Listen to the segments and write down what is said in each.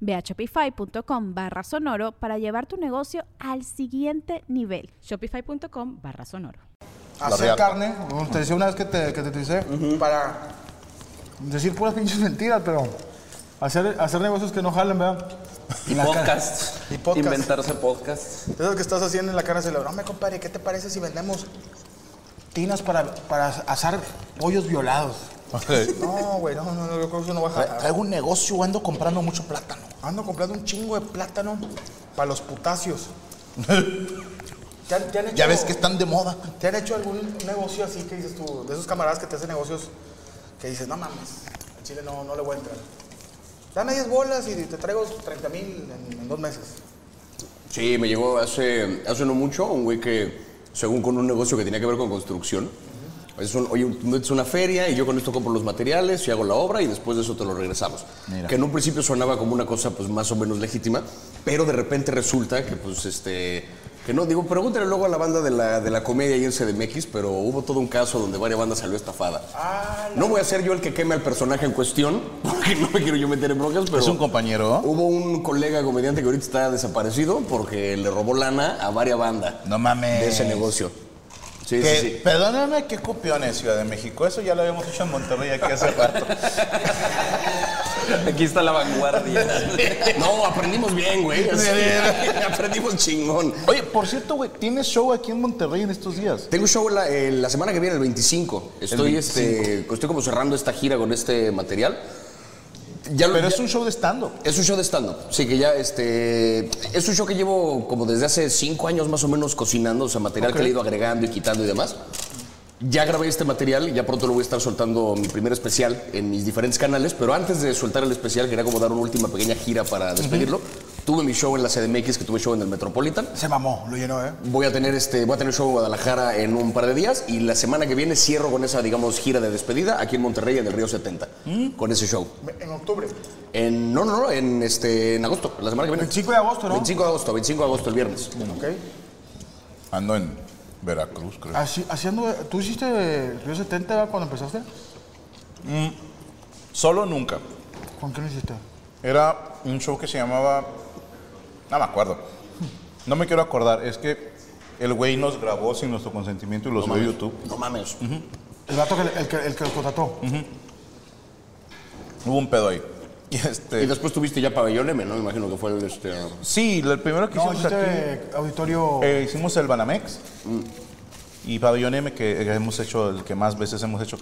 Ve a shopify.com barra sonoro para llevar tu negocio al siguiente nivel. Shopify.com barra sonoro. Hacer carne, como te decía una vez que te, que te utilicé, para decir puras pinches mentiras, pero hacer, hacer negocios que no jalen, ¿verdad? Y podcast. Y podcast. Inventarse podcast. Esas que estás haciendo en la cara no, me compadre, ¿qué te parece si vendemos tinas para, para asar pollos violados? No, güey, no, no, no, yo creo que eso no va a jalar. Traigo un negocio, ando comprando mucho plátano. Ando comprando un chingo de plátano para los putacios. ¿Te han, te han hecho, Ya ves que están de moda. ¿Te han hecho algún negocio así que dices tú, de esos camaradas que te hacen negocios que dices, no mames, en Chile no, no le voy a entrar? Dame 10 bolas y te traigo 30 mil en, en dos meses. Sí, me llegó hace, hace no mucho un güey que, según con un negocio que tenía que ver con construcción, es un, oye, metes una feria y yo con esto compro los materiales y hago la obra y después de eso te lo regresamos. Mira. Que en un principio sonaba como una cosa pues más o menos legítima, pero de repente resulta que pues este... Que no, digo, pregúntale luego a la banda de la, de la comedia y en CDMX, pero hubo todo un caso donde varias bandas salió estafada. No voy a ser yo el que queme al personaje en cuestión, porque no me quiero yo meter en broncas, pero... Es un compañero. Hubo un colega comediante que ahorita está desaparecido porque le robó lana a varias bandas No mames. de ese negocio. Sí, Que, sí, sí. Perdóname, qué copiones, Ciudad de México. Eso ya lo habíamos hecho en Monterrey aquí hace rato. Aquí está la vanguardia. No, aprendimos bien, güey. así. aprendimos chingón. Oye, por cierto, güey, ¿tienes show aquí en Monterrey en estos días? Tengo show la, eh, la semana que viene, el 25. Estoy, 25. Este, estoy como cerrando esta gira con este material. Ya lo- Pero ya- es un show de stand-up. Es un show de stand-up. Sí, que ya, este. Es un show que llevo como desde hace cinco años más o menos cocinando, o sea, material que le he ido agregando y quitando y demás. Ya grabé este material y ya pronto lo voy a estar soltando mi primer especial en mis diferentes canales, pero antes de soltar el especial quería como dar una última pequeña gira para despedirlo. Tuve mi show en la CDMX, que tuve show en el Metropolitan. Se mamó, lo llenó, ¿eh? Voy a tener este, voy a tener show en Guadalajara en un par de días y la semana que viene cierro con esa, digamos, gira de despedida aquí en Monterrey en el Río 70 con ese show. En octubre. En, no, no, no, en, este, en agosto, la semana que viene. 25 de agosto, ¿no? 25 de agosto, 25 de agosto, el viernes. Ok. Ando en Veracruz, creo. Así, haciendo, ¿Tú hiciste Río 70 cuando empezaste? Solo nunca. ¿Con quién lo hiciste? Era un show que se llamaba. No me acuerdo. No me quiero acordar. Es que el güey nos grabó sin nuestro consentimiento y lo subió a YouTube. No mames. El vato que, el que, el que los contrató. Hubo un pedo ahí. Y este. Y después tuviste ya Pabellón M, ¿no? Me imagino que fue el, este... Sí, el primero que No, hicimos aquí. hiciste auditorio. Eh, hicimos el Banamex y Pabellón M, que hemos hecho el que más veces hemos hecho.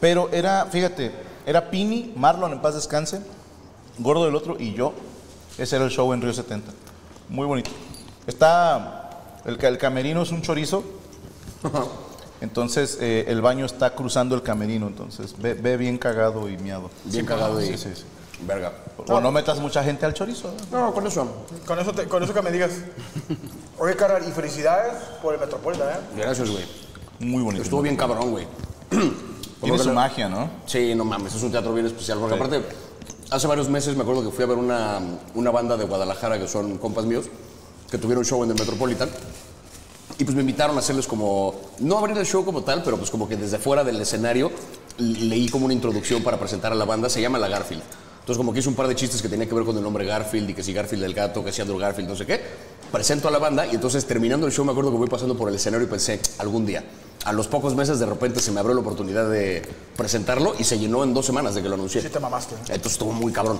Pero era, fíjate, era Pini, Marlon en paz descanse, Gordo del otro y yo. Ese era el show en Río 70. Muy bonito. Está, el, ca- el camerino es un chorizo. Entonces eh, el baño está cruzando el camerino, entonces ve, ve bien cagado y miado. Bien cagado y... Sí, sí, sí. Verga. O no metas mucha gente al chorizo. No, con eso. Con eso, te- con eso que me digas. Oye, carnal, y felicidades por el Metropolitan, ¿eh? Gracias, güey. Muy bonito. Estuvo bien cabrón, güey. Tiene su magia, ¿no? Sí, no mames, es un teatro bien especial. Porque aparte, hace varios meses me acuerdo que fui a ver una, una banda de Guadalajara que son compas míos, que tuvieron show en el Metropolitan. Y pues me invitaron a hacerles como, no abrir el show como tal, pero pues como que desde fuera del escenario leí como una introducción para presentar a la banda, se llama La Garfield. Entonces como que hice un par de chistes que tenía que ver con el nombre Garfield y que si Garfield el gato, que si Andrew Garfield, no sé qué. Presento a la banda y entonces terminando el show me acuerdo que voy pasando por el escenario y pensé, algún día. A los pocos meses de repente se me abrió la oportunidad de presentarlo y se llenó en dos semanas de que lo anuncié. Sí te mamaste. Entonces estuvo muy cabrón.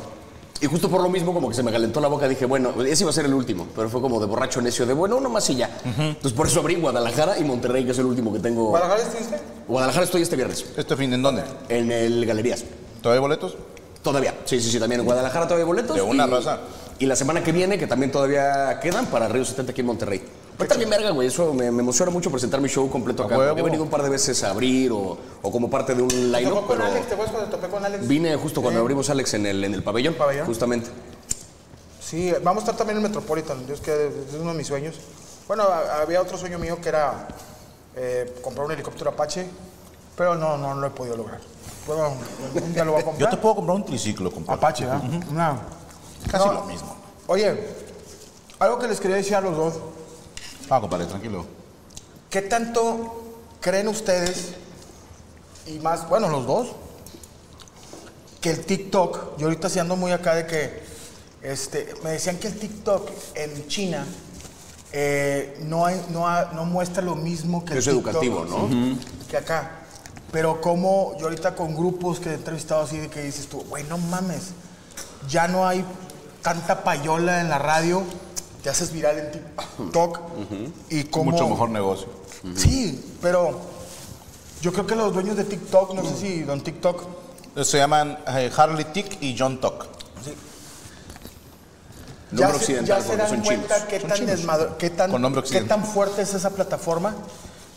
Y justo por lo mismo, como que se me calentó la boca, dije, bueno, ese iba a ser el último, pero fue como de borracho necio, de bueno, uno más y ya. Entonces por eso abrí Guadalajara y Monterrey, que es el último que tengo. ¿Guadalajara estuviste? Guadalajara estoy este viernes, ¿Este fin en dónde? en el Galerías. ¿Todavía hay boletos? Todavía, sí, sí, sí, también en Guadalajara todavía hay boletos. De una y, raza. Y la semana que viene, que también todavía quedan, para Río 70 aquí en Monterrey. Pero también verga, güey, eso me, me emociona mucho presentar mi show completo acá. huevo. He venido un par de veces a abrir o, o como parte de un ¿Te line tocó con pero Alex? ¿Te acuerdas cuando topé con Alex? vine justo cuando abrimos Alex en el, en el pabellón, Pabellón. justamente. Sí, vamos a estar también en Metropolitan. Es que es uno de mis sueños. Bueno, había otro sueño mío que era eh, comprar un helicóptero Apache, pero no, no lo he podido lograr. Un día lo voy a Yo comprar. te puedo comprar un triciclo, compadre. Apache, ¿verdad? Una- Casi No. lo mismo. Oye, algo que les quería decir a los dos. Ah, compadre, tranquilo. ¿Qué tanto creen ustedes, y más, bueno, los dos, que el TikTok, yo ahorita sí ando muy acá de que, este, me decían que el TikTok en China eh, no, hay- no, ha- no muestra lo mismo que el Es TikTok educativo, ¿no? que acá. Pero como yo ahorita con grupos que he entrevistado así de que dices tú, güey, no mames, ya no hay tanta payola en la radio, te haces viral en TikTok y como... Mucho mejor negocio. Sí, pero yo creo que los dueños de TikTok, no sé si don TikTok, Se llaman eh, Harley Tick y John Tuck. ya Nombre se, occidental, ya se porque dan son cuenta chinos. qué tan, qué, tan, qué tan fuerte es esa plataforma.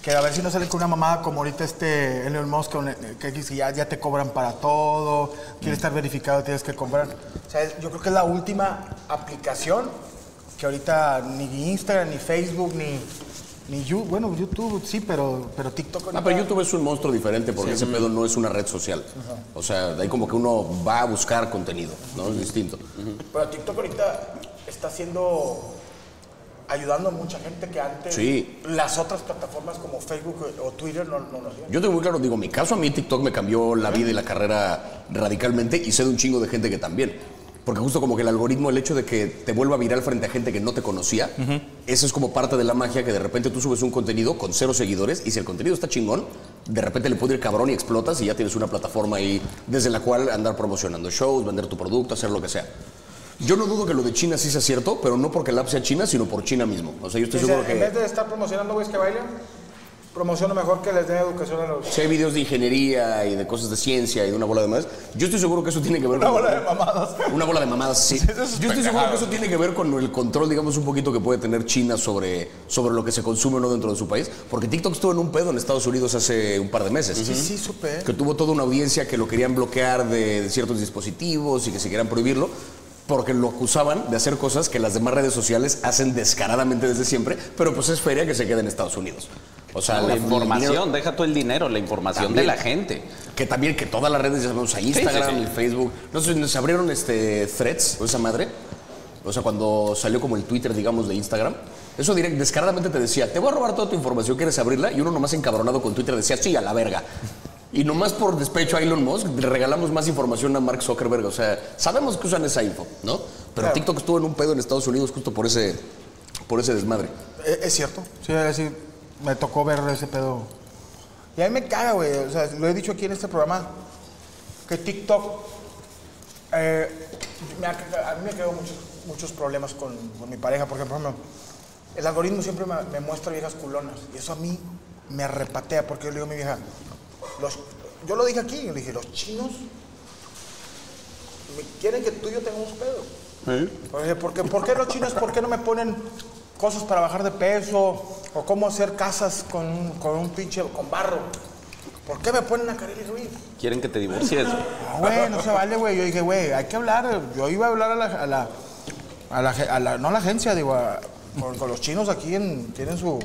Que a ver si no salen con una mamada como ahorita este Elon Musk, el- que dice ya, ya te cobran para todo, quiere estar verificado, tienes que comprar. O sea, yo creo que es la última aplicación que ahorita ni Instagram, ni Facebook, ni, ni You- bueno, YouTube sí, pero, pero TikTok Ah, pero YouTube es un monstruo diferente porque ese pedo no es una red social. O sea, de ahí como que uno va a buscar contenido, ¿no? Es distinto. Pero TikTok ahorita está haciendo, ayudando a mucha gente que antes Sí. las otras plataformas como Facebook o Twitter no, no lo hacían. Yo tengo muy claro, digo, mi caso a mí TikTok me cambió la vida y la carrera radicalmente y sé de un chingo de gente que también. Porque justo como que el algoritmo, el hecho de que te vuelva viral frente a gente que no te conocía, eso es como parte de la magia que de repente tú subes un contenido con cero seguidores y si el contenido está chingón, de repente le puede ir cabrón y explotas y ya tienes una plataforma ahí desde la cual andar promocionando shows, vender tu producto, hacer lo que sea. Yo no dudo que lo de China sí sea cierto, pero no porque el app sea China, sino por China mismo. O sea, yo estoy Dice, seguro que... En vez de estar promocionando güeyes que bailan, promociono mejor que les den educación a los... Si hay videos de ingeniería y de cosas de ciencia y de una bola de más, yo estoy seguro que eso tiene que ver Una con... bola de mamadas. Una bola de mamadas, sí. Es Yo estoy seguro que eso tiene que ver con el control, digamos, un poquito que puede tener China sobre, sobre lo que se consume o no dentro de su país. Porque TikTok estuvo en un pedo en Estados Unidos hace un par de meses. Sí, sí, supe. Que tuvo toda una audiencia que lo querían bloquear de, de ciertos dispositivos y que se querían prohibirlo. Porque lo acusaban de hacer cosas que las demás redes sociales hacen descaradamente desde siempre, pero pues es feria que se queda en Estados Unidos. O sea, La información, dinero- deja tú el dinero, la información También. de la gente. Que también que todas las redes, ya sabemos, a Instagram sí, sí. y Facebook. No sé, se abrieron este threads o esa madre. O sea, cuando salió como el Twitter, digamos, de Instagram. Eso direct, descaradamente te decía, te voy a robar toda tu información, ¿quieres abrirla? Y uno nomás encabronado con Twitter decía, sí, a la verga. Y nomás por despecho a Elon Musk le regalamos más información a Mark Zuckerberg. O sea, sabemos que usan esa info, ¿no? Pero Claro. TikTok estuvo en un pedo en Estados Unidos justo por ese, por ese desmadre. Es, es cierto. Sí, es decir, me tocó ver ese pedo. Y a mí me caga, güey. O sea, lo he dicho aquí en este programa, que TikTok... eh, me ha- a mí me creó muchos, muchos problemas con, con mi pareja. Por ejemplo, el algoritmo siempre me, me muestra viejas culonas. Y eso a mí me repatea porque yo le digo a mi vieja... Los, yo lo dije aquí, yo le dije, los chinos quieren que tú y yo tengamos pedo. Oye, ¿por qué, por qué los chinos, por qué no me ponen cosas para bajar de peso? O cómo hacer casas con, un- con un pinche, con barro. ¿Por qué me ponen a Kareli Ruiz? Quieren que te divorcies. No, güey, no se vale, güey. Yo dije, güey, hay que hablar. Yo iba a hablar a la, a la, a la, a la- no a la agencia, digo, a- con, con los chinos aquí en, tienen su,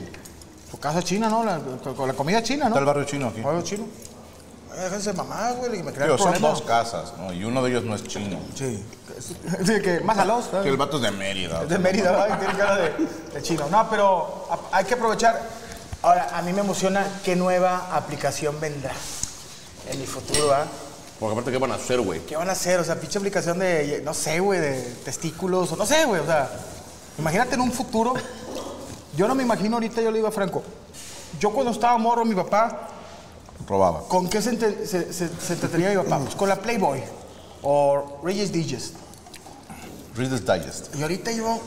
su casa china, ¿no? La- con, la comida china, ¿no? Está el barrio chino aquí. Barrio chino. Déjense mamás, güey, que me crean son dos casas, ¿no? Y uno de ellos no es chino. Sí. Sí, que más a los. Que el vato es de Mérida. Es de Mérida. Y tiene cara de, de chino. No, pero a- hay que aprovechar. Ahora, a mí me emociona qué nueva aplicación vendrá en mi futuro, ¿verdad? Porque aparte, ¿qué van a hacer, güey? ¿Qué van a hacer? O sea, pinche aplicación de, no sé, güey, de testículos, o no sé, güey. O sea, imagínate en un futuro. Yo no me imagino ahorita, yo le digo a Franco. Yo cuando estaba morro, mi papá, Robaba. ¿con qué se, ente- se, se- se entretenía mi papá? Pues con la Playboy o Reyes Digest. Reader's Digest. Y ahorita yo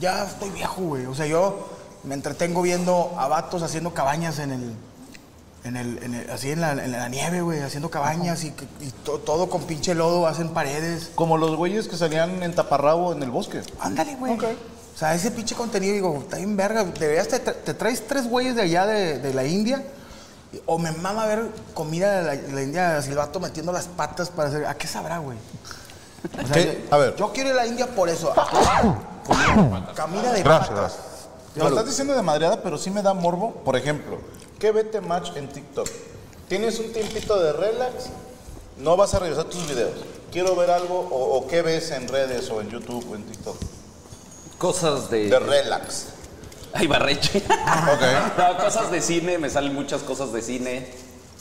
ya estoy viejo, güey. O sea, yo me entretengo viendo a vatos haciendo cabañas en el. En el, en el- así en la, en la nieve, güey, haciendo cabañas y, que- y to- todo con pinche lodo, hacen paredes. Como los güeyes que salían en taparrabo en el bosque. Ándale, güey. O sea, ese pinche contenido, digo, está bien verga. Deberías, te, te traes tres güeyes de allá de, de la India. O me mama ver comida de la, de la India, así el vato metiendo las patas para hacer. ¿A qué sabrá, güey? O sea, ¿Qué? yo- A ver. Yo quiero ir a la India por eso. Comida, de patas. gracias. Lo estás diciendo de madreada, pero sí me da morbo. Por ejemplo, ¿qué vete match en TikTok? Tienes un tiempito de relax, no vas a revisar tus videos. Quiero ver algo, o, o qué ves en redes, o en YouTube, o en TikTok. Cosas de. De relax. Ay, Barreche. Ok. No, cosas de cine, me salen muchas cosas de cine.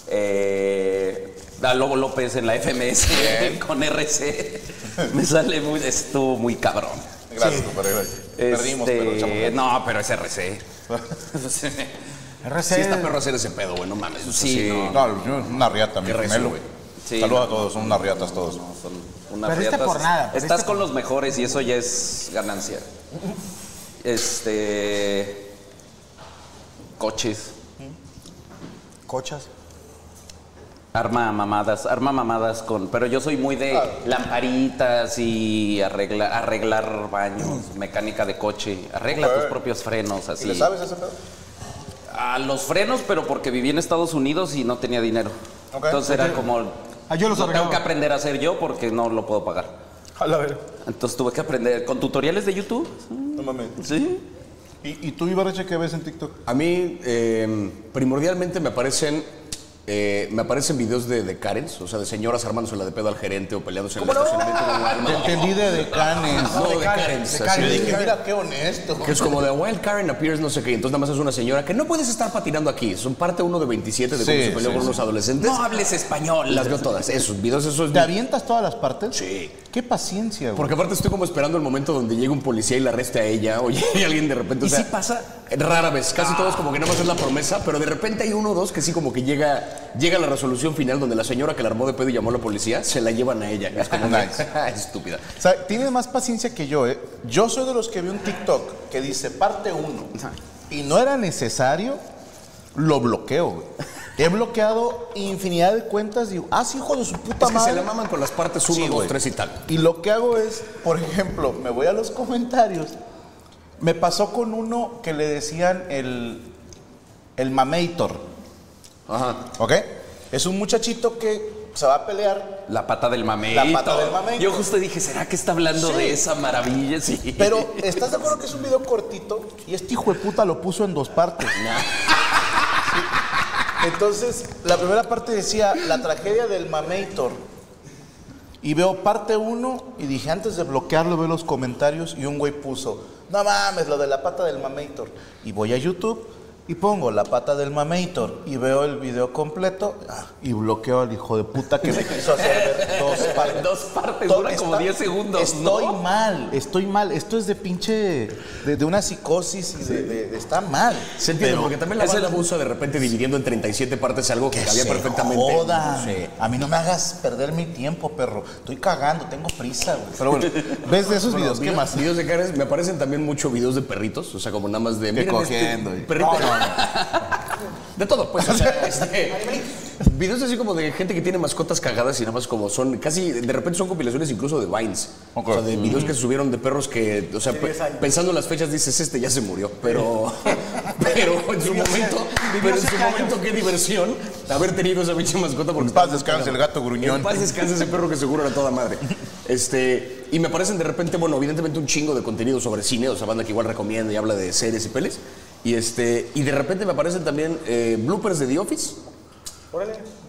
Eh, da Lobo López en la FMS con RC. Me sale muy. Estuvo muy cabrón. Gracias, compadre, gracias. Perdimos, Este, pero echamos ganas. No, pero es RC. RC. Sí está perro hacer ese pedo, güey, no mames. sea, Sí, no. No, yo- una riata, mi gemelo. güey. Sí, Saludos no. a todos, son unas riatas todos. Son unas Perdiste riatas. por nada, perdiste Estás por- con los mejores y eso ya es ganancia. Este. Coches. Cochas. Arma mamadas, arma mamadas con. Pero yo soy muy de lamparitas y arregla, arreglar baños, mecánica de coche. Arregla tus Ok. propios frenos, ¿Y así. le sabes ese pedo? A los frenos, pero porque viví en Estados Unidos y no tenía dinero. Entonces era como. Ah, yo los lo tengo que aprender a hacer yo porque no lo puedo pagar. A ver. Entonces tuve que aprender con tutoriales de YouTube. No mames. Sí. ¿Y, y tú, Ibarreche, qué ves en TikTok? A mí, eh, primordialmente me aparecen, eh, me aparecen videos de, de Karens, o sea, de señoras armándose la de pedo al gerente o peleándose en el estacionamiento de un entendí de decanes. No, de de Karens. Karens, de. Karens. Yo dije, mira qué honesto. Que es como de Wild Karen appears no sé qué. Entonces nada más es una señora que no puedes estar patinando aquí. Son parte uno de 27 de cómo Sí, se peleó sí, con sí. unos adolescentes. No hables español. Las veo todas. Esos videos, esos. ¿Te avientas todas las partes? Sí. Qué paciencia, güey. Porque aparte estoy como esperando el momento donde llega un policía y la arreste a ella, o llega alguien de repente. o ¿Y si pasa? Rara vez, casi todos como que nada más es la promesa, pero de repente hay uno o dos que sí como que llega, llega la resolución final donde la señora que la armó de pedo y llamó a la policía, se la llevan a ella. Es como Nice. estúpida. O sea, tienes más paciencia que yo, ¿eh? Yo soy de los que vi un TikTok que dice parte 1 y no era necesario, lo bloqueo, güey. He bloqueado infinidad de cuentas y digo, ah, sí, hijo de su puta Es que madre. se la maman con las partes 1, Sí, 2, güey. 3 y tal. Y lo que hago es, por ejemplo, me voy a los comentarios. Me pasó con uno que le decían el, el mamator, Ajá. ¿ok? Es un muchachito que se va a pelear La pata del mameito. La pata del mameito. Yo justo dije, ¿será que está hablando Sí. de esa maravilla? Sí. Pero, ¿estás de acuerdo que es un video cortito? Y este hijo de puta lo puso en dos partes. Sí. Entonces, la primera parte decía la tragedia del Mamator. Y veo parte uno y dije, antes de bloquearlo, veo los comentarios y un güey puso, no mames, lo de la pata del Mamator. Y voy a YouTube y pongo la pata del Mamator y veo el video completo ah, y bloqueo al hijo de puta que me quiso hacer ver dos partes. Dos partes, dura como está- 10 segundos, Estoy ¿no? mal, estoy mal. Esto es de pinche. de, de una psicosis y de, de- de- está mal. Se entiende, porque también la es el- abusa de repente dividiendo en 37 partes algo que, que cabía se perfectamente. jodan. Sí. A mí no me hagas perder mi tiempo, perro. Estoy cagando, tengo prisa, güey. Pero bueno, ¿ves de esos Bueno, videos? ¿Qué videos- más? Videos de Karen, me aparecen también mucho videos de perritos, o sea, como nada más de. Que "Miren este cogiendo y- perrito". No, no, no. De todo, pues. O sea, este, videos así como de gente que tiene mascotas cagadas y nada más como son. Casi, de repente son compilaciones incluso de Vines. Ok. O sea, de videos que se subieron de perros que. O sea, pe- pensando en las fechas dices, este ya se murió. Pero. Pero en su momento. Pero en su momento, qué diversión haber tenido esa pinche mascota porque En paz descanse el gato gruñón. en paz descanse ese perro que seguro era toda madre. Este, y me aparecen de repente, bueno, evidentemente un chingo de contenido sobre cine, o sea, banda que igual recomienda y habla de series y peles. Y este, y de repente me aparecen también eh, bloopers de The Office.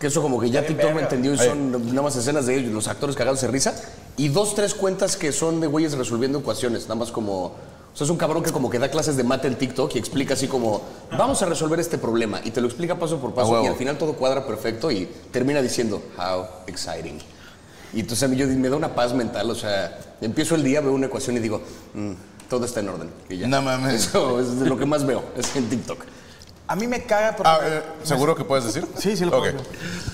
Que eso como que ya TikTok me entendió y son nada más escenas de ellos, los actores cagados de risa. Y dos, tres cuentas que son de güeyes resolviendo ecuaciones, nada más como... O sea, es un cabrón que como que da clases de mate en TikTok y explica así como, vamos a resolver este problema. Y te lo explica paso por paso huevo. y al final todo cuadra perfecto y termina diciendo, how exciting. Y entonces a mí yo, me da una paz mental, o sea, empiezo el día, veo una ecuación y digo, "Mm, todo está en orden. Y ya. No mames. Eso es de lo que más veo, es en TikTok. A mí me caga porque Ah, eh, ¿Seguro que puedes decir? Sí, sí lo Ok. puedo.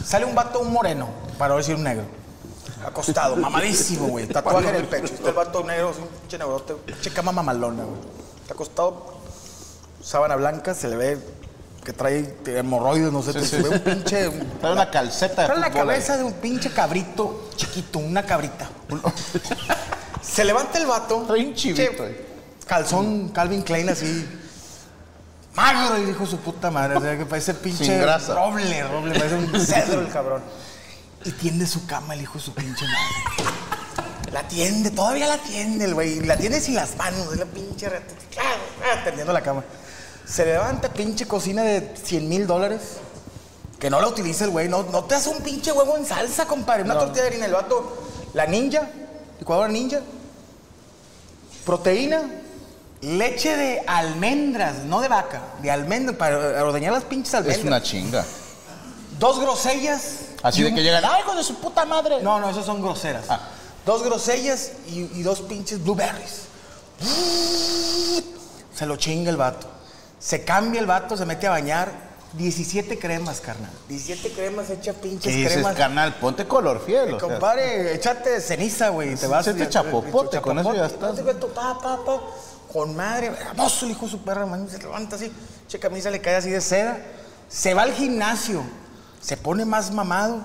Sale un vato, un moreno, para decir un negro. acostado, mamadísimo, güey. Tatuaje en el pecho. Está el vato negro, así, un pinche neurote, pinche cama mamalona, güey. Está acostado, sábana blanca, se le ve que trae hemorroides, no sé, Sí, se sí. ve un pinche... un- Trae una calceta de Trae la fútbol ahí. cabeza de un pinche cabrito chiquito, una cabrita. Se levanta el vato. Trae un chivito che, ahí. Calzón Calvin Klein así. Magro, y dijo su puta madre. O sea, que parece pinche Sin grasa. roble, roble, parece un cedro el cabrón. Y tiende su cama el hijo de su pinche madre. La tiende, todavía la tiende el güey. La tiende sin las manos, es la pinche rata. Ah, tendiendo la cama. Se levanta pinche cocina de 100 mil dólares. Que no la utiliza el güey. No, no te hace un pinche huevo en salsa, compadre. Una tortilla de harina. El vato, la ninja, licuadora ninja. Proteína. Leche de almendras, no de vaca. De almendras, para ordeñar las pinches Es almendras. una chinga. Dos grosellas. Así de un- que llegan, ¡ay, hijo de su puta madre! No, no, esas son groseras. Ah. Dos grosellas y, y dos pinches blueberries. Se lo chinga el vato. Se cambia el vato, se mete a bañar. 17 cremas, carnal. 17 cremas, echa pinches ¿Qué dices, cremas. carnal? Ponte color fiel. o sea. Compadre, échate ceniza, güey. Te vas Échate chapopote, con eso ya estás. Échate, tu pa, pa, pa, con madre, hermoso el hijo de su perra, man, se levanta así, che camisa le cae así de seda, se va al gimnasio, se pone más mamado,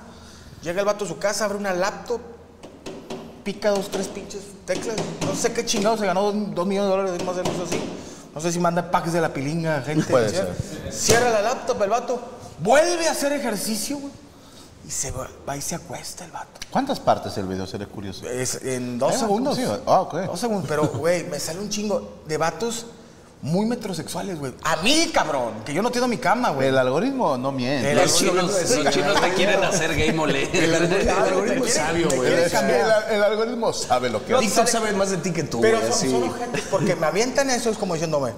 llega el vato a su casa, abre una laptop, pica dos, tres pinches teclas, no sé qué chingado, se ganó dos, dos millones de dólares, más o menos así, no sé si manda packs de la pilinga, gente. Puede cierra, cierra la laptop, el vato, vuelve a hacer ejercicio, güey, y se va, y se acuesta el vato. ¿Cuántas partes el video? Seré curioso. Es en dos segundos. sí, ah, ok. Dos segundos, pero, güey, me sale un chingo de vatos muy metrosexuales, güey. A mí, cabrón, que yo no tengo mi cama, güey. El algoritmo no miente. El Los chinos, los chinos te quieren hacer gay mole. El algoritmo es sabio, güey. El, algoritmo sabe lo que hace. TikTok sabe más de ti que tú, Pero son, sí. son ojetes porque me avientan eso, es como diciéndome,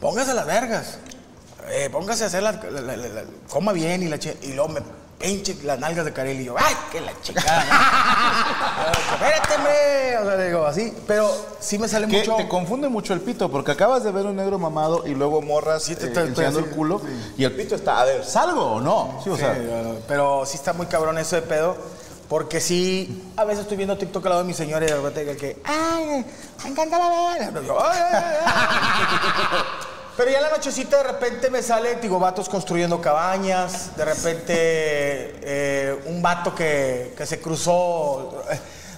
póngase las vergas, eh, póngase a hacer la, la- la- la- la- coma bien y la che- y luego me pinche las nalgas de Carelli y yo, ay, que la chingada. Espérate, hombre. O sea, digo así, pero sí me sale Que mucho. te confunde mucho el pito, porque acabas de ver un negro mamado y luego morras Sí, te- eh, te- enseñando sí, el culo y el pito está, a ver, ¿salgo o no? Sí, o Sí, sea, no, pero sí está muy cabrón eso de pedo. Porque sí, a veces estoy viendo TikTok al lado de mi señora y de repente que, que ay, me encanta la verga. Pero ya en la nochecita de repente me sale, digo, vatos construyendo cabañas, de repente eh, un vato que, que se cruzó.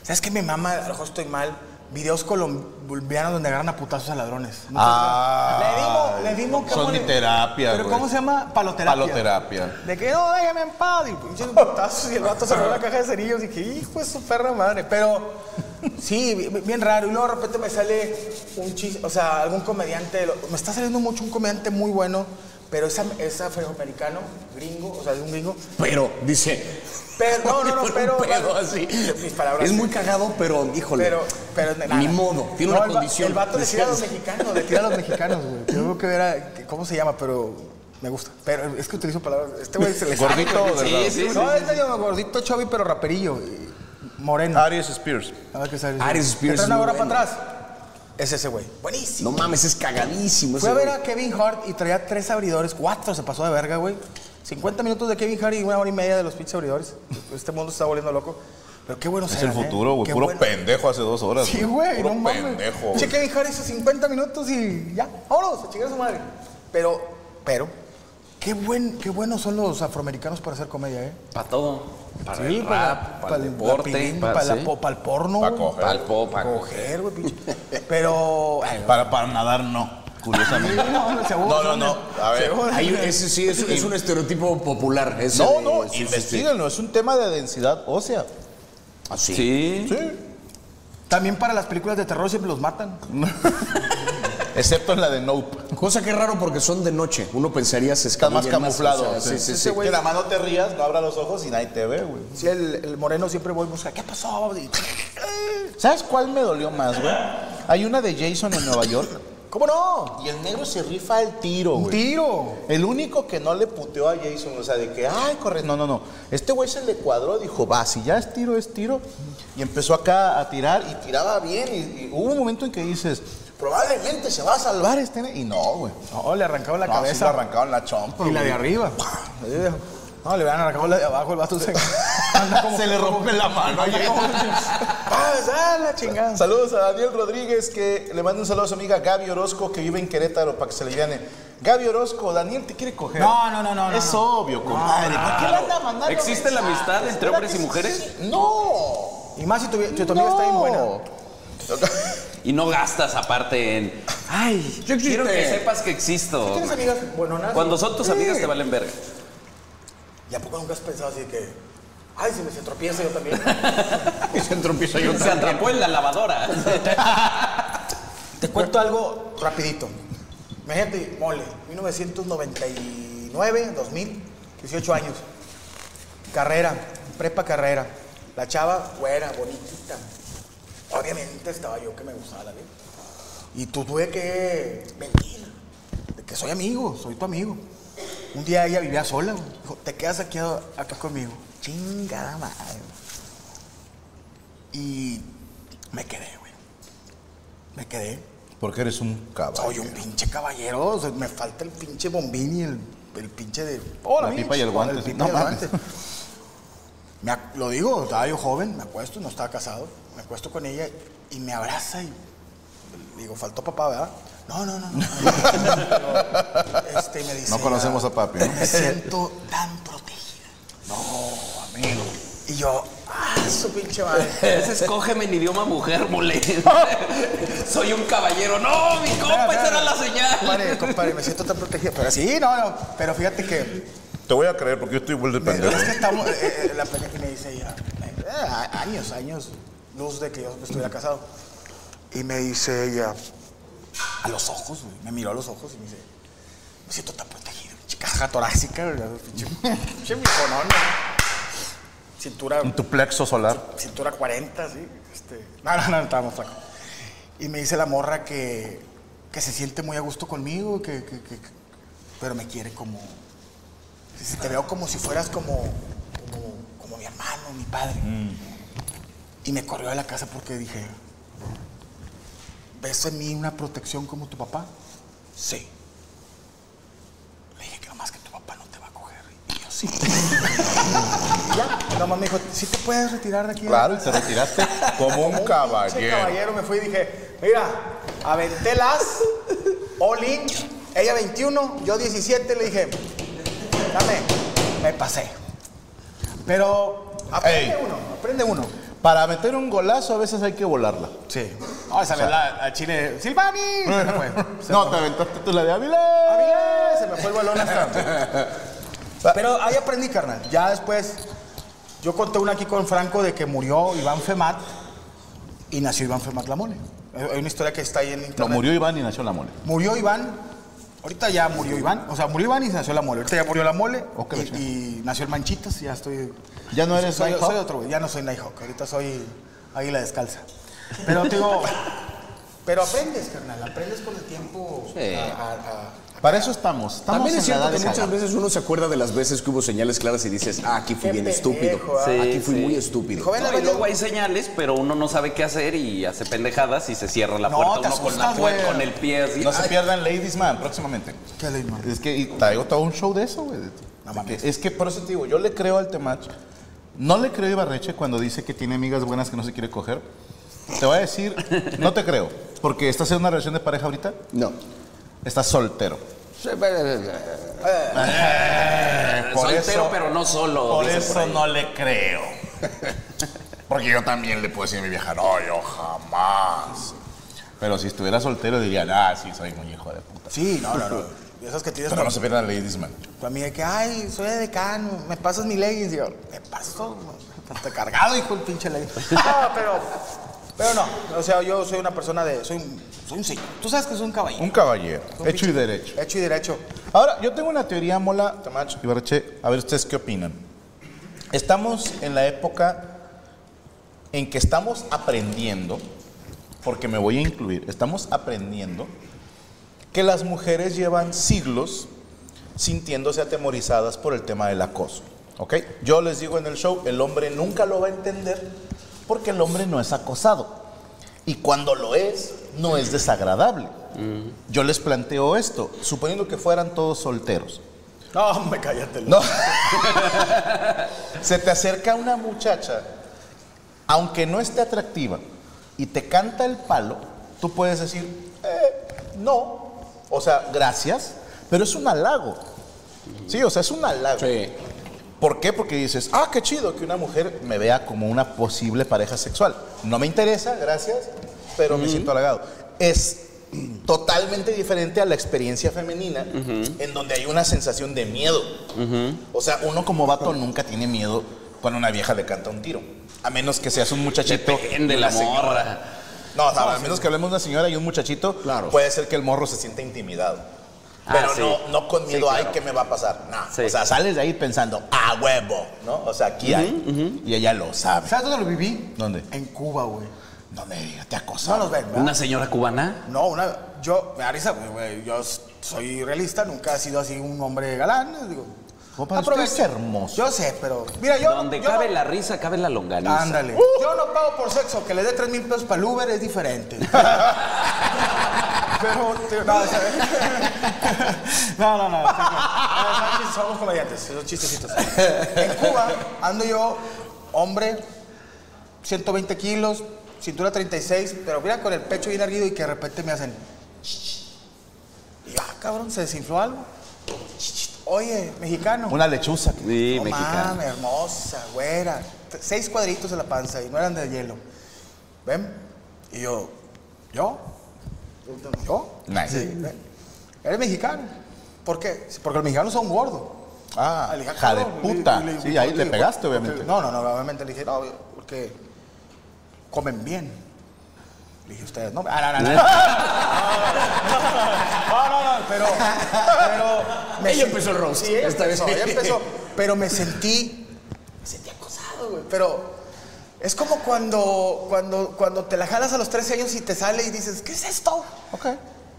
¿Sabes qué me mama? A lo mejor estoy mal. Videos colombianos donde agarran a putazos a ladrones. ¿No Ah, le dimos, le dimos son ¿cómo le- mi terapia, ¿Pero güey. cómo se llama? Paloterapia. Paloterapia. De que no, déjame en paz. Y putazos. Y el vato cerró la caja de cerillos. Y dije, hijo de su perra madre. Pero sí, bi- bien raro. Y luego de repente me sale un chiste, o sea, algún comediante. Me está saliendo mucho un comediante muy bueno. Pero es, am- es afroamericano, gringo, o sea, es un gringo. Pero, dice. Pero, no, no, no, pero. pedo así. Mis palabras. Es muy cagado, pero, híjole. Pero, pero nada. Ni modo, tiene No, una el condición. El vato le tira a los mexicanos, le tira a los mexicanos, güey. Creo que era, que- ¿cómo se llama? Pero me gusta. Pero es que utilizo palabras. Este güey se le. Gordito delgado. Sí, sí, sí. No, es medio gordito, chubby, pero raperillo. Moreno. Aries Spears. A ver qué sale. Aries Spears ¿Te trae una hora para atrás? Es ese güey. Buenísimo. No mames, es cagadísimo. Fui ese a ver güey. a Kevin Hart y traía tres abridores, cuatro se pasó de verga, güey. 50 minutos de Kevin Hart y una hora y media de los pinches abridores. Este mundo se está volviendo loco. Pero qué bueno Es el serán, ¿eh? futuro, güey. Qué Puro bueno. pendejo hace dos horas. Sí, güey, Puro no mames. pendejo. Che. Kevin Hart hizo 50 minutos y ya, vámonos, a chingar a su madre. Pero, pero, qué, buen, qué buenos son los afroamericanos para hacer comedia, ¿eh? Para todo. Para Sí, el para, rap, para para el el deporte, pilín, para, para, la sí. po- para el porno. Pa' güey. coger. Para el pop, para Coger, güey. Pero, ay, Para, para nadar, no. Curiosamente. no, no, seguro, No, no, no. A ver. seguro. Hay- ese sí, es, es un estereotipo popular. ese No, de- no, sí, sí, sí. investíguenlo. Es un tema de densidad ósea. Ah, sí. Sí. Sí. También para las películas de terror siempre los matan. Excepto en la de Nope. Cosa que es raro porque son de noche. Uno pensaría se Está más camuflado. o sea, sí, sí, sí. güey- Que nada más no te rías, no abra los ojos y nadie te ve, güey. Sí, el, el moreno siempre voy a buscar, ¿qué pasó? Y- ¿Sabes cuál me dolió más, güey? Hay una de Jason en Nueva York. ¿Cómo no? Y el negro se rifa el tiro, güey. tiro. El único que no le puteó a Jason, o sea, de que, ay, corre. No, no, no. Este güey se le cuadró, dijo, va, si ya es tiro, es tiro. Y empezó acá a tirar y tiraba bien. Y, y hubo un momento en que dices, probablemente se va a salvar este. ne-". Y no, güey. No, le arrancaron la No, sí cabeza. le arrancaron la chompa. y la de güey. arriba. No, le van a arrancar la de abajo, el vato se... anda como- Se le rompe la mano. anda como- Ah, ah, la chingada. Saludos a Daniel Rodríguez, que le manda un saludo a su amiga Gaby Orozco, que vive en Querétaro, para que se le llane. Gaby Orozco, Daniel te quiere coger. No, no, no, no, Es no. obvio, compadre. ¿Por qué le anda mandando ¿Existe la mensajes? amistad entre hombres y mujeres? No. Y más si tu, si tu amiga está bien buena. Y no gastas aparte en. Ay, Sí existe. quiero que sepas que existo. ¿Tienes amigas buenonas? Cuando son tus amigas te valen verga. ¿Y a poco nunca has pensado así que... Ay, si me se tropieza yo también. Y se entropieza yo Se también. atrapó en la lavadora. Te cuento algo rapidito. Imagínate, mole, 1999, 2000, 18 años. Carrera, prepa carrera. La chava, güera, bonita. Obviamente estaba yo que me gustaba la. Y tú tuve que mentir. De que soy amigo, soy tu amigo. Un día ella vivía sola, güey. Dijo, te quedas aquí a- acá conmigo. Chingada madre. güey. Y me quedé, güey. Me quedé. Porque eres un caballo. Soy un pinche caballero, o sea, me falta el pinche bombín y el, el pinche de... La pipa y el guante, El sí. pipa y No el mames. guante. Me ac- lo digo, estaba yo joven, me acuesto, no estaba casado, me acuesto con ella y me abraza y le digo, faltó papá, ¿verdad? No, no, no. no. Este, me dice, No conocemos a papi, ¿no? Me siento tan protegida. No, amigo. Y yo, ah, su pinche madre. Ese escógeme en idioma mujer, mole. Soy un caballero. No, mi compa, esa era la señal. Compadre, compadre, me siento tan protegido. Pero sí, no, no. Pero fíjate que Te voy a creer porque yo estoy igual de pendejo. Es que estamos, eh, eh, la pena que me dice ella, eh, años, años, luz de que yo estuviera casado. Y me dice ella, a los ojos, güey, me miró a los ojos y me dice, me siento tan protegido, caja torácica, ¿verdad? pinche, pinche mijonón, cintura, En tu plexo solar. cintura 40, sí. Este, no, no, no, estábamos flacos. Y me dice la morra que, que se siente muy a gusto conmigo, que, que- pero me quiere como... Te veo como si fueras como, como, como mi hermano, mi padre. Y me corrió de la casa porque dije, ¿ves en mí una protección como tu papá? Sí. Le dije que nomás que tu papá no te va a coger. Y yo sí. ya, nomás me dijo, ¿sí te puedes retirar de aquí? Claro, y te retiraste como un caballero. caballero me fui y dije, mira, aventé las, all in, ella 21, yo 17, le dije, dame, me pasé. Pero aprende Ey. uno, aprende uno. Para meter un golazo a veces hay que volarla. Sí. No, esa vez la, a Chile, Silvani, se me fue. Se No, me te aventaste tú la de Ávila. Ávila, se me fue el balón hasta. Pero ahí aprendí, carnal. Ya después, yo conté una aquí con Franco de que murió Iván Femat y nació Iván Femat la mole. Hay una historia que está ahí en internet. No, murió Iván y nació la mole. Murió Iván. Ahorita ya murió Iván. O sea, murió Iván y nació la mole. Ahorita ya murió la mole. Ok, y, y nació el Manchitas. Ya estoy. ¿Ya no eres soy, Nighthawk? soy otro, güey. Ya no soy Nighthawk. Ahorita soy Águila Descalza. Pero te digo. pero aprendes, carnal. Aprendes con el tiempo. Sí. a- a- a- Para eso estamos. Estamos También es cierto que muchas veces uno se acuerda de las veces que hubo señales claras y dices, ah, aquí fui Qué bien pendejo, estúpido. ah. aquí Sí, fui sí. muy estúpido. Dijo, ven, No, y luego hay señales, pero uno no sabe qué hacer y hace pendejadas y se cierra la No, puerta uno con la puerta, con el pie así. No se Ay, pierdan Ladies Man próximamente. ¿Qué le digo? Es que y traigo todo un show de eso, güey. No mames. que- es que por eso te digo, yo le creo al Temach. No le creo a Ibarreche cuando dice que tiene amigas buenas que no se quiere coger. Te voy a decir, no te creo. Porque estás en una relación de pareja ahorita, No. Estás soltero. por soltero, eso- pero no solo. Por eso no le creo. Porque yo también le puedo decir a mi vieja, no, yo jamás. Pero si estuviera soltero dirían, ah, sí, soy un hijo de puta. Sí, no, no, no. Y esas que tienes Pero no se pierdan Ladies Man. tu amiga que, ay, soy de decano, me pasas mi leggings. Y yo, me paso, está cargado, hijo, el pinche leggings. No, pero, pero no. O sea, yo soy una persona de, soy un, soy un señor. Tú sabes que soy un caballero. Un caballero, Un hecho y derecho. Hecho y derecho. Ahora, yo tengo una teoría, Mola, Tamach y Barreche, a ver ustedes qué opinan. Estamos en la época en que estamos aprendiendo, porque me voy a incluir, estamos aprendiendo que las mujeres llevan siglos sintiéndose atemorizadas por el tema del acoso. ¿Ok? Yo les digo en el show, el hombre nunca lo va a entender porque el hombre no es acosado. Y cuando lo es, no es desagradable. Yo les planteo esto, suponiendo que fueran todos solteros. No, me cállate. No. Se te acerca una muchacha, aunque no esté atractiva, y te canta el palo, tú puedes decir, eh, no. O sea, gracias, pero es un halago. Sí, o sea, es un halago. Sí. ¿Por qué? Porque dices, ah, qué chido que una mujer me vea como una posible pareja sexual. No me interesa, gracias, pero me siento halagado. Es totalmente diferente a la experiencia femenina, en donde hay una sensación de miedo. O sea, uno como vato nunca tiene miedo cuando una vieja le canta un tiro. A menos que seas un muchachito. Depende y la morra. No, o sea, a menos que hablemos de una señora y un muchachito, Claro. puede ser que el morro se sienta intimidado. Ah, Pero sí. no, no con miedo, Sí, ay, claro. ¿qué me va a pasar? No. Sí. O sea, sales de ahí pensando, a huevo, ¿no? O sea, aquí hay. Y ella lo sabe. ¿Sabes dónde lo viví? ¿Dónde? En Cuba, güey. No me digas, te No acosaron. nos ven, ¿verdad? ¿Una señora cubana? No, una. Yo, me da risa, güey, güey. Yo soy realista, nunca he sido así un hombre galán. Digo, Compa, usted es hermoso. Yo sé, pero. Mira, yo. Donde yo cabe no- la risa, cabe la longaniza. Ándale. Yo no pago por sexo, que le dé 3 mil pesos para el Uber es diferente. Pero, tío, no, no, no, no. no, son Somos comediantes, esos chistecitos. En Cuba ando yo, hombre, 120 kilos, cintura 36, pero mira con el pecho bien erguido y que de repente me hacen. Y ah, cabrón, se desinfló algo. Oye, mexicano. Una lechuza. Sí, No mexicana. mames, hermosa, güera. Seis cuadritos en la panza y no eran de hielo. ¿Ven? Y yo, ¿yo? ¿Yo? Nice. Sí. Eres mexicano. ¿Por qué? Porque los mexicanos son gordos. Ah, dije, hija de puta. le- le- Sí, ahí le- le pegaste, obviamente. No, no, no, obviamente le dije, no, porque comen bien. Le dije, ustedes, no. Ah, no, no, no. No, no, no, pero. pero me Ella empezó el roast. Sí, ella empezó, ella empezó. Pero me sentí. Me sentí acosado, güey. Pero. Es como cuando, cuando, cuando te la jalas a los 13 años y te sale y dices, ¿qué es esto? Ok.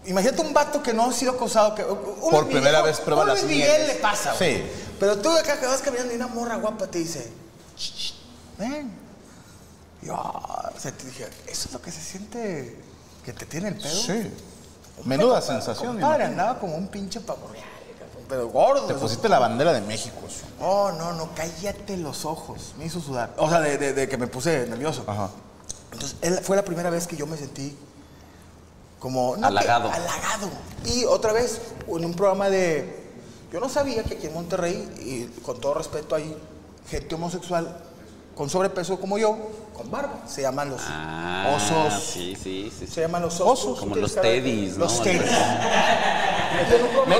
Imagínate un vato que no ha sido acosado. Que, un Por primera vez prueba un las Miguel mieles. le pasa, güey. Sí. Pero tú acá que vas caminando y una morra guapa te dice, "Shh, shh, ven. Y yo, ah, o sea, te dije, eso es lo que se siente que te tiene el pedo. Sí. Menuda sensación. me Padre, imagino. andaba como un pinche pavo real, cabrón, pero gordo. Te pusiste la bandera de México. Oh, no, no, cállate los ojos. Me hizo sudar. O sea, de, de- de que me puse nervioso. Ajá. Entonces, él- fue la primera vez que yo me sentí como... no, que- Halagado. halagado. Y otra vez, en un programa de... Yo no sabía que aquí en Monterrey, y con todo respeto, hay gente homosexual con sobrepeso como yo, con barba. Se llaman los Ah, osos. Sí, sí, sí. sí. Se llaman los osos. Como los teddys, ¿no? Los teddys.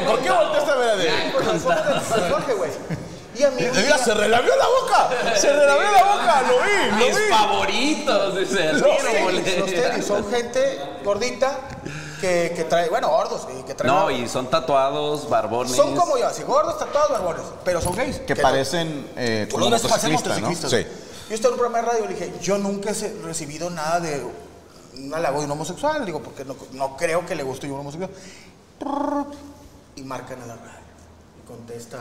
¿Por qué volteaste a ver a las del personaje, güey. Y a mí... un Mira, se relavió la boca. Se relavió la boca. Lo vi, lo Mis vi. favoritos, dice Los tenis, los tenis son gente gordita que, que trae, bueno, gordos y que traen. No, y son tatuados, barbones. son como yo, así gordos, tatuados, barbones, pero son gays. Que parecen eh, Tú como los ves parecen motociclistas, ¿no? motociclistas. Sí. Yo estaba en un programa de radio y le dije, yo nunca he recibido nada de un halago de un homosexual, digo, porque no, no creo que le guste yo un homosexual. Y marcan a la radio. Y contesta,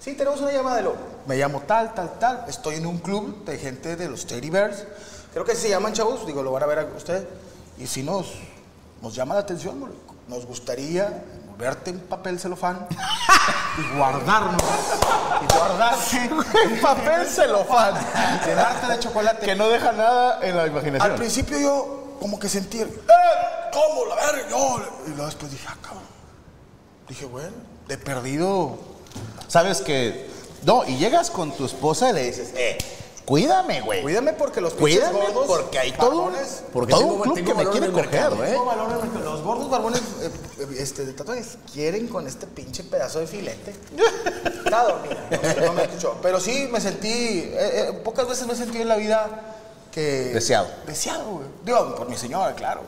sí, tenemos una llamada de lo. Me llamo tal, tal, tal. Estoy en un club de gente de los Teddy Bears. Creo que se llaman chavos, digo, lo van a ver a ustedes. Y si nos, nos llama la atención, nos gustaría verte en papel celofán y guardarnos. Y guardarte En papel celofán. llenarte de chocolate. Que no deja nada en la Al imaginación. principio yo como que sentí, el, ¡eh! ¿Cómo? La verga, yo. Y luego después dije, ah, cabrón. Dije, bueno, de perdido. Sabes que. No, y llegas con tu esposa y le dices, eh, cuídame, güey. Cuídame porque los pinches Cuídame gordos, porque hay todo, un- Porque todo tengo- un club tengo que me valor quiere el coger, mercado, ¿eh? tengo valor en el- los gordos barbones eh, eh, este, de tatuajes quieren con este pinche pedazo de filete. Está dormida, no, no me escuchó. Pero sí me sentí, eh, eh, pocas veces me he sentido en la vida que... Deseado. Deseado, güey. Digo, por mi señora, claro.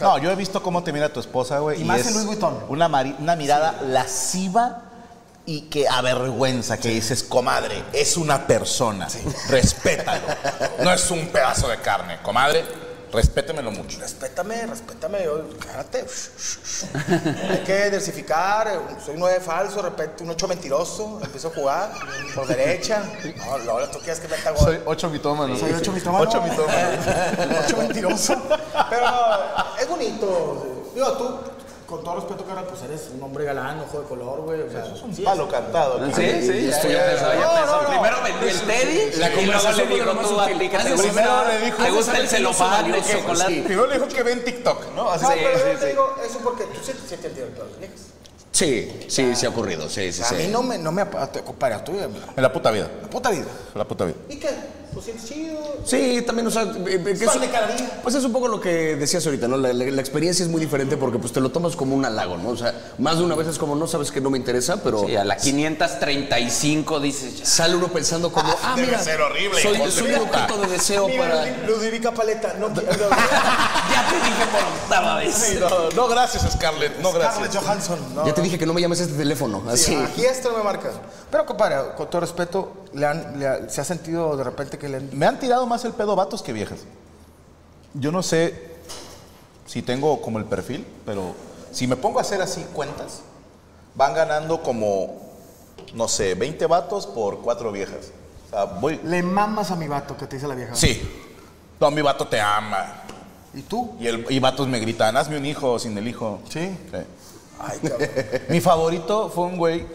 No, yo he visto cómo te mira tu esposa, güey. Y más en Louis Vuitton. Una, mirada lasciva y que avergüenza, que dices, comadre, es una persona. Respétalo. No es un pedazo de carne. Comadre, respétemelo mucho. Respétame, respétame, yo, cállate. Hay que diversificar, soy un 9 falso, repente un 8 mentiroso, empiezo a jugar por derecha. No, luego tú quieres que meta gol. Soy ocho mitómanos. Soy ocho mitómano. Ocho mitómanos. ocho mentiroso. Pero es bonito. Digo, tú, con todo respeto, cara, pues eres un hombre galán, ojo de color, güey. O sea, Es un sí, palo cantado. aquí. Sí, sí, esto ya ya empezó, ya No, no, no. Primero vendió el Teddy La conversación le dijo tú a ti que te primero le dijo, te gusta el "Ese celofán, el queso", chocolate. sí. Primero le dijo que ve en TikTok, ¿no? Así No, Sí, pero sí, yo te sí. digo eso porque tú sí, sí te entiendes todas las Sí, sí, sí ha ocurrido, sí, sí, A mí sí. no me, no me compadre, a. En la puta vida. La puta vida. En la puta vida. ¿Y qué? Pues sientes chido. Sí, también, o sea, eh, eh, que Pan de cada día. pues es un poco lo que decías ahorita, ¿no? La, la- la experiencia es muy diferente porque pues te lo tomas como un halago, ¿no? O sea, más de una vez es como, no sabes que no me interesa, pero Sí, a la 535 dices, ya. sale uno pensando como, ah, debe mira, ser horrible, soy, un objeto de deseo Mira, para... Ludovica Paleta, no quiero. ya te dije por octava vez. Sí, no, no, gracias, Scarlett. No, Scarlett gracias. Johansson. No. Ya te dije que no me llames a este teléfono, Sí, así. Aquí esto no me marcas. Pero, compadre, con todo respeto, le han, le ha- ¿se ha sentido de repente que le han... Me han tirado más el pedo vatos que viejas. Yo no sé si tengo como el perfil, pero si me pongo a hacer así cuentas, van ganando como, no sé, 20 vatos por 4 viejas. O sea, voy... Le mamas a mi vato que te dice la vieja. Sí. No, mi vato te ama. ¿Y tú? Y, el, y vatos me gritan, hazme un hijo sin el hijo. Sí. Sí. Mi favorito fue un güey